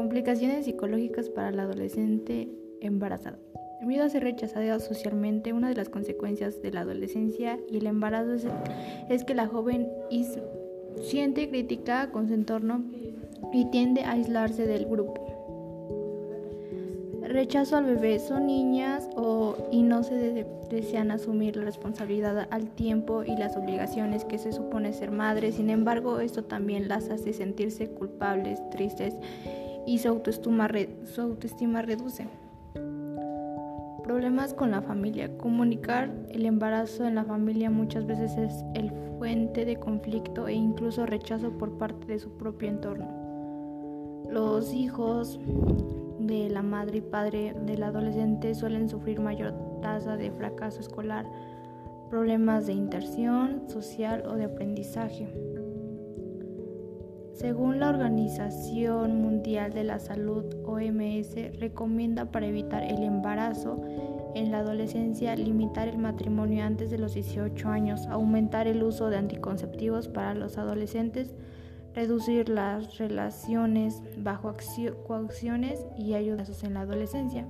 Implicaciones psicológicas para la adolescente embarazada. Miedo a ser rechazada socialmente, una de las consecuencias de la adolescencia y el embarazo es, que la joven siente crítica con su entorno y tiende a aislarse del grupo. Rechazo al bebé. Son niñas o, y no se desean asumir la responsabilidad al tiempo y las obligaciones que se supone ser madre. Sin embargo, esto también las hace sentirse culpables, tristes y su autoestima, reduce. Problemas con la familia. Comunicar el embarazo en la familia muchas veces es el fuente de conflicto e incluso rechazo por parte de su propio entorno. Los hijos de la madre y padre del adolescente suelen sufrir mayor tasa de fracaso escolar, problemas de inserción social o de aprendizaje. Según la Organización Mundial de la Salud, OMS, recomienda para evitar el embarazo en la adolescencia limitar el matrimonio antes de los 18 años, aumentar el uso de anticonceptivos para los adolescentes, reducir las relaciones bajo coacciones y ayudas en la adolescencia.